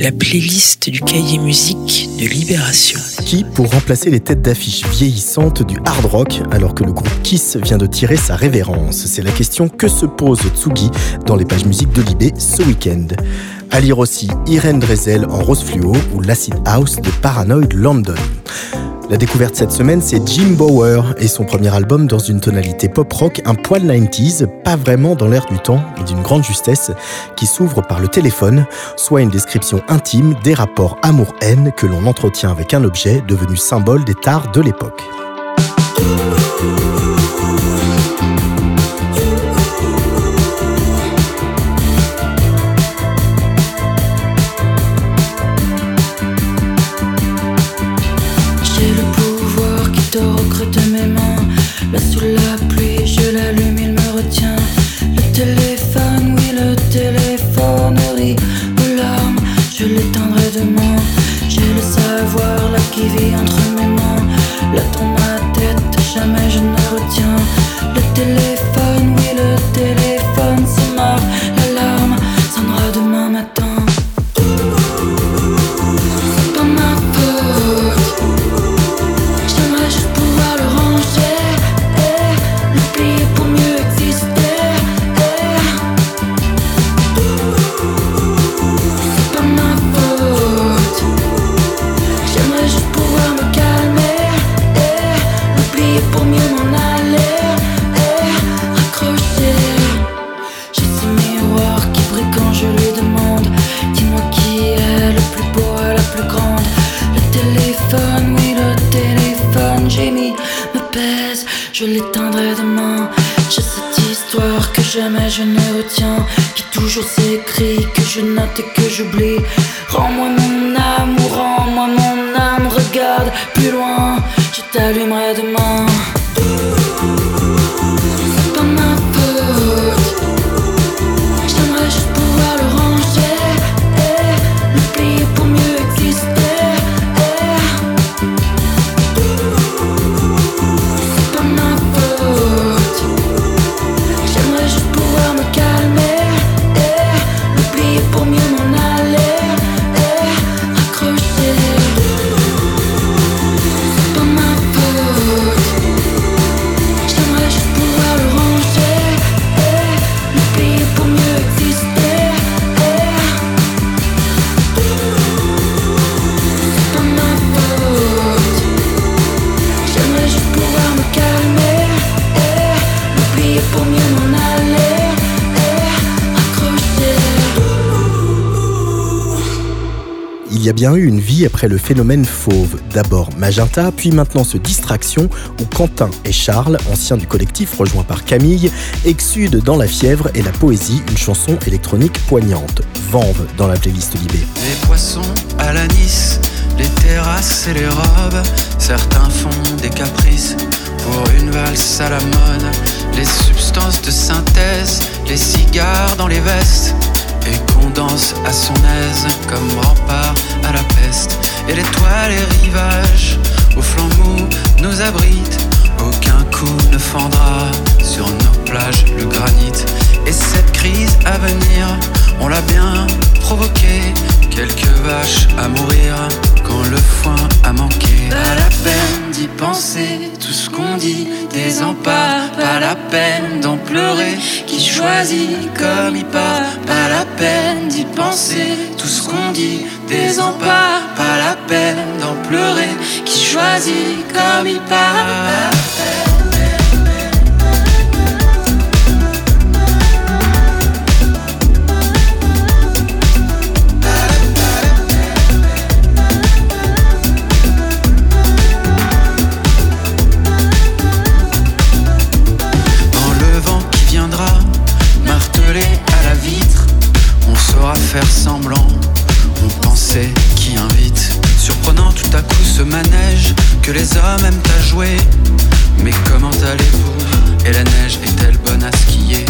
la playlist du cahier musique de Libération. Qui pour remplacer les têtes d'affiche vieillissantes du hard rock alors que le groupe Kiss vient de tirer sa révérence? C'est la question que se pose Tsugi dans les pages musiques de Libé ce week-end. À lire aussi Irene Drezel en rose fluo ou l'Acid House de Paranoid London. La découverte cette semaine, c'est Jim Bower et son premier album dans une tonalité pop-rock, un poil 90s, pas vraiment dans l'air du temps, mais d'une grande justesse, qui s'ouvre par le téléphone, soit une description intime des rapports amour-haine que l'on entretient avec un objet devenu symbole des tares de l'époque. Le téléphone, oui le téléphone rit aux larmes, je l'éteindrai demain. J'ai le savoir là qui vit entre mes mains, là dans ma tête, jamais je ne retiens le téléphone. j'oublie. Rends-moi mon bien eu une vie après le phénomène fauve. D'abord Magenta, puis maintenant ce Distraction, où Quentin et Charles, anciens du collectif rejoints par Camille, exudent dans la fièvre et la poésie une chanson électronique poignante. Vanve dans la playlist Libé. Les poissons à la Nice, les terrasses et les robes, certains font des caprices pour une valse à la mode, les substances de synthèse, les cigares dans les vestes et qu'on danse à son aise comme rempart à la peste. Et les toiles et rivages au flanc mou nous abritent. Aucun coup ne fendra sur nos plages le granit. Et cette crise à venir, on l'a bien provoquée. Quelques vaches à mourir le foin a manqué. Pas la peine d'y penser, tout ce qu'on dit désemparent Pas la peine d'en pleurer, qui choisit comme il part. Pas la peine d'y penser, tout ce qu'on dit désemparent Pas la peine d'en pleurer, qui choisit comme il part. faire pensait qui invite. Surprenant tout à coup ce manège que les hommes aiment à jouer. Mais comment allez-vous? Et la neige est-elle bonne à skier?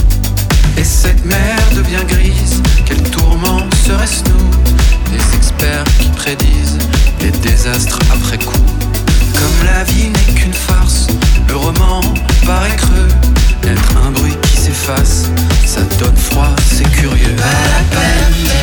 Et cette mer devient grise, quel tourment serait-ce nous Des experts qui prédisent les désastres après coup. Comme la vie n'est qu'une farce, le roman paraît creux. Être un bruit qui s'efface, ça donne froid, c'est curieux. Pas peine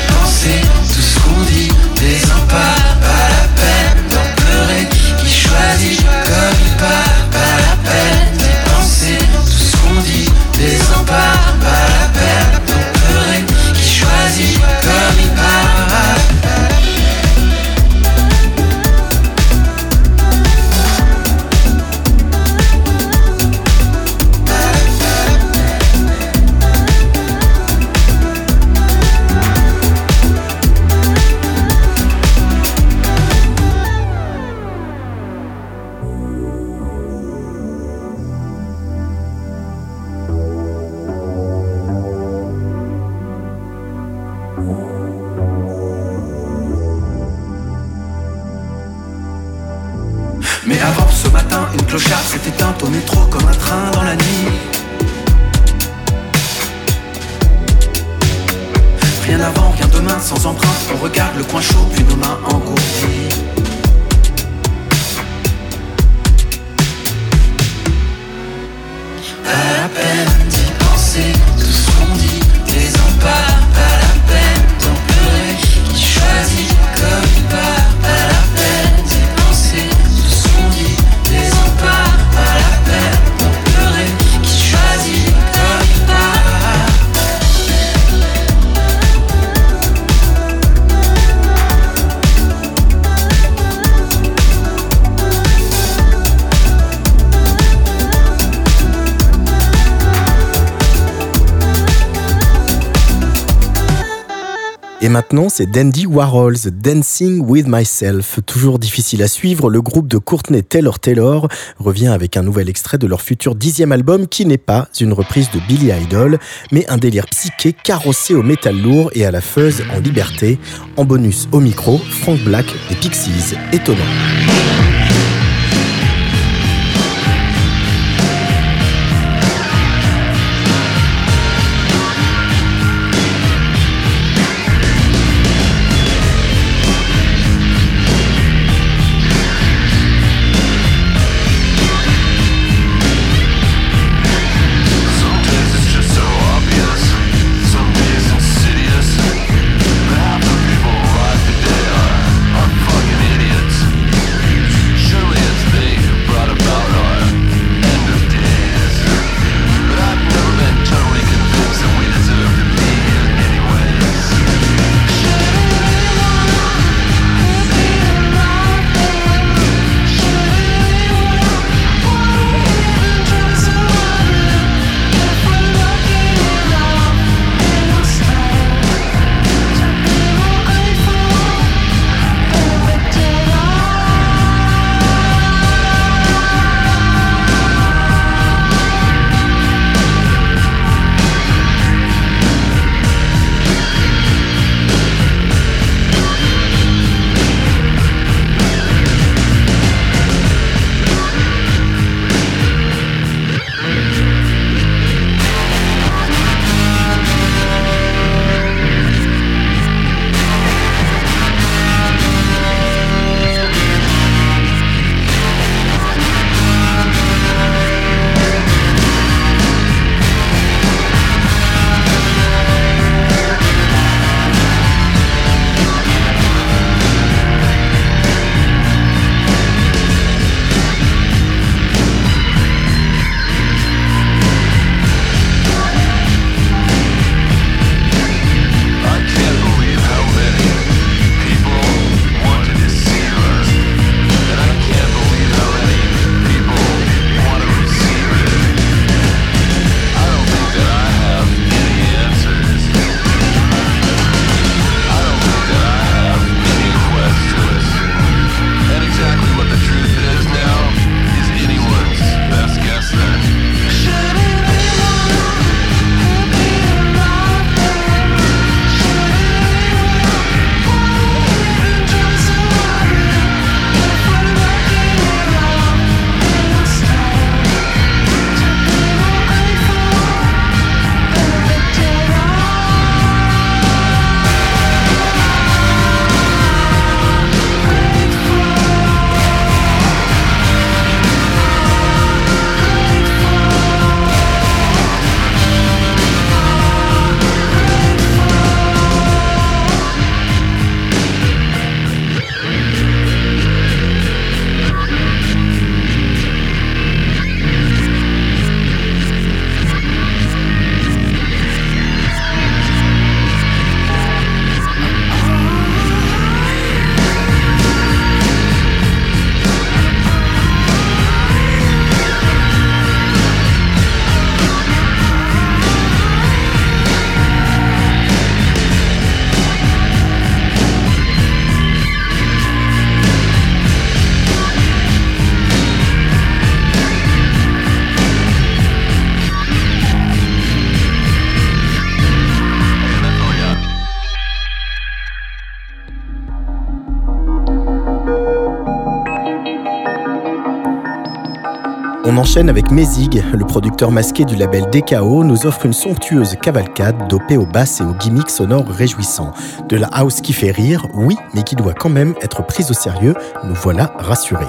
regarde le coin chaud, puis nos mains engourdies. Pas la peine d'y penser, tout ce qu'on dit, désemparent. Pas la peine d'en pleurer, qui choisit comme il part. Et maintenant, c'est Dandy Warhols, Dancing with Myself. Toujours difficile à suivre, le groupe de Courtney Taylor Taylor revient avec un nouvel extrait de leur futur dixième album qui n'est pas une reprise de Billy Idol, mais un délire psyché carrossé au métal lourd et à la fuzz en liberté. En bonus au micro, Frank Black des Pixies. Étonnant. Avec Mézig, le producteur masqué du label DKO, nous offre une somptueuse cavalcade dopée aux basses et aux gimmicks sonores réjouissants. De la house qui fait rire, oui, mais qui doit quand même être prise au sérieux, nous voilà rassurés.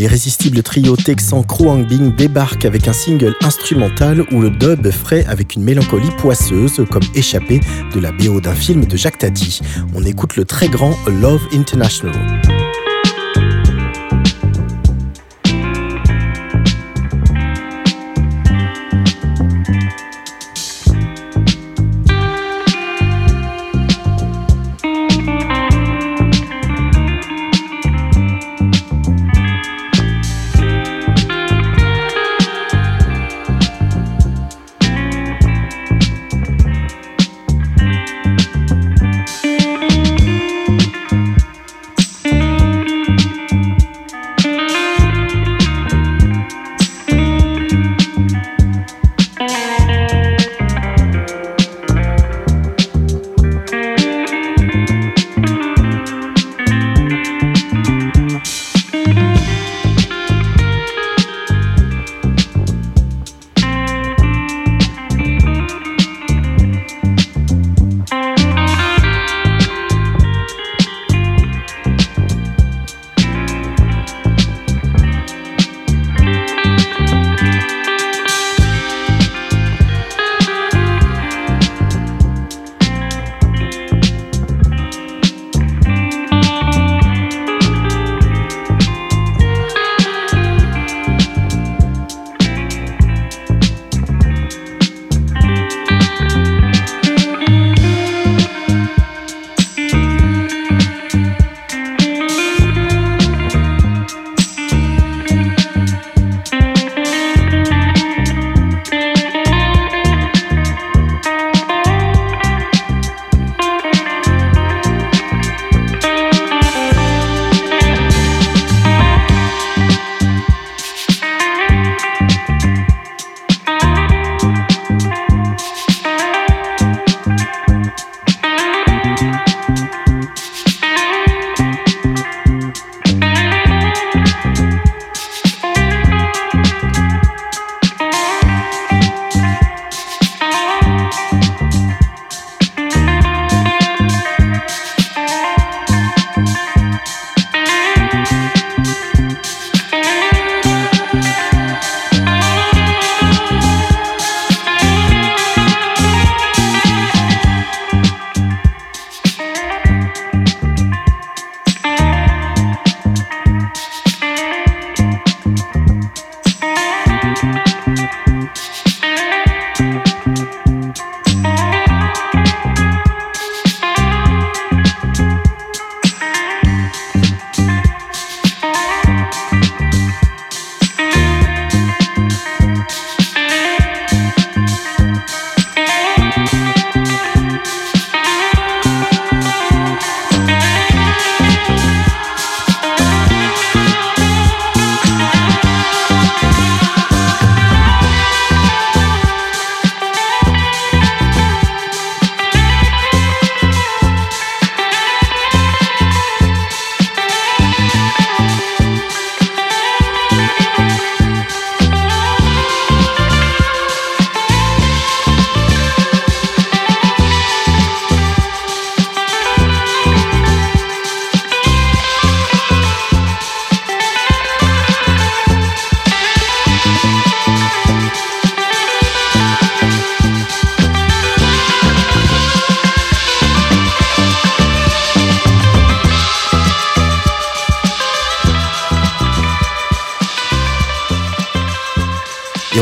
L'irrésistible trio texan Kruang Bing débarque avec un single instrumental où le dub frais avec une mélancolie poisseuse comme échappé de la BO d'un film de Jacques Tati. On écoute le très grand Love International.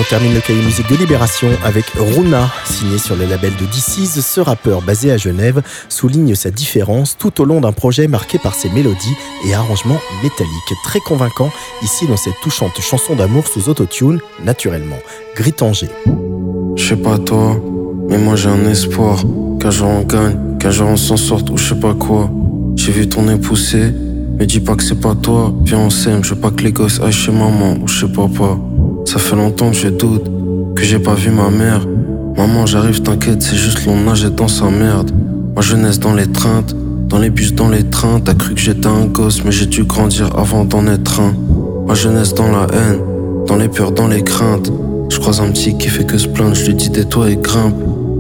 Termine le cahier musique de Libération avec Runa, signé sur le label de DC's. Ce rappeur basé à Genève souligne sa différence tout au long d'un projet marqué par ses mélodies et arrangements métalliques. Très convaincant ici dans cette touchante chanson d'amour sous autotune, naturellement. Grit-Angers. Je sais pas toi, mais moi j'ai un espoir. Qu'un jour on gagne, qu'un jour on s'en sorte ou je sais pas quoi. J'ai vu ton pousser, mais dis pas que c'est pas toi. Viens on s'aime, je veux pas que les gosses aillent chez maman ou pas pas. Ça fait longtemps que je doute, que j'ai pas vu ma mère. Maman, j'arrive, t'inquiète, c'est juste l'on nageait dans sa merde. Ma jeunesse dans les treintes, dans les bus, dans les trains. T'as cru que j'étais un gosse, mais j'ai dû grandir avant d'en être un. Ma jeunesse dans la haine, dans les peurs, dans les craintes. Je croise un petit qui fait que se plaindre, je lui dis tais-toi et grimpe.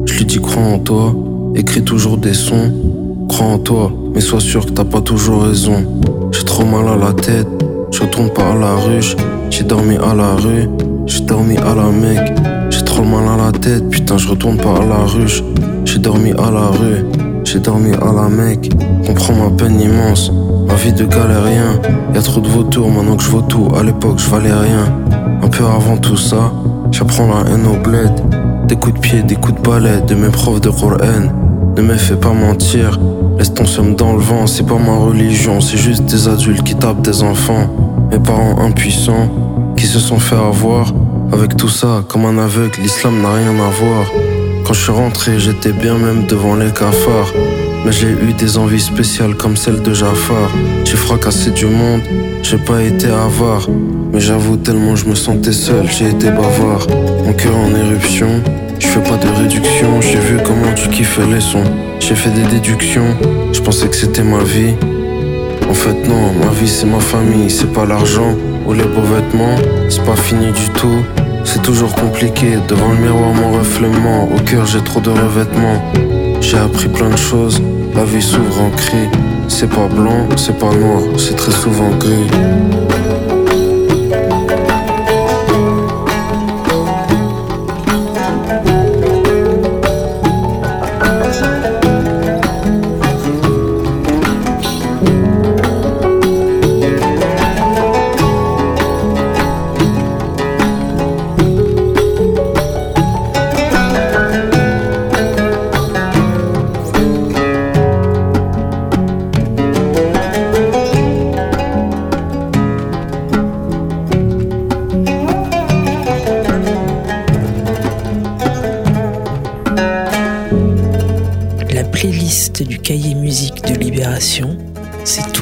Je lui dis crois en toi, écris toujours des sons. Crois en toi, mais sois sûr que t'as pas toujours raison. J'ai trop mal à la tête, je retourne pas à la ruche. J'ai dormi à la rue, j'ai dormi à la mec. J'ai trop mal à la tête, putain, je retourne pas à la ruche. J'ai dormi à la rue, j'ai dormi à la mec. Comprends ma peine immense, ma vie de galérien. Y a trop de vautours maintenant que je vaux tout. À l'époque, je valais rien. Un peu avant tout ça, j'apprends la haine au bled. Des coups de pied, des coups de balai de mes profs de Coran. Ne me fais pas mentir, laisse ton somme dans le vent. C'est pas ma religion, c'est juste des adultes qui tapent des enfants. Mes parents impuissants qui se sont fait avoir. Avec tout ça, comme un aveugle, l'islam n'a rien à voir. Quand je suis rentré, j'étais bien même devant les cafards. Mais j'ai eu des envies spéciales comme celle de Jafar. J'ai fracassé du monde, j'ai pas été avare. Mais j'avoue tellement je me sentais seul, j'ai été bavard. Mon cœur en éruption, je fais pas de réduction. J'ai vu comment tu kiffais les sons, j'ai fait des déductions. Je pensais que c'était ma vie. En fait non, ma vie c'est ma famille, c'est pas l'argent ou les beaux vêtements. C'est pas fini du tout. C'est toujours compliqué, devant le miroir mon reflètement, au cœur j'ai trop de revêtements. J'ai appris plein de choses, la vie s'ouvre en cri. C'est pas blanc, c'est pas noir, c'est très souvent gris.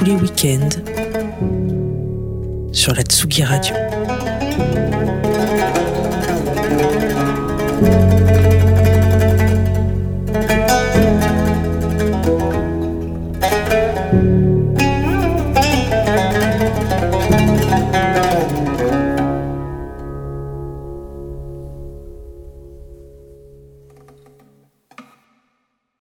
Les week-ends sur la Tsugi Radio.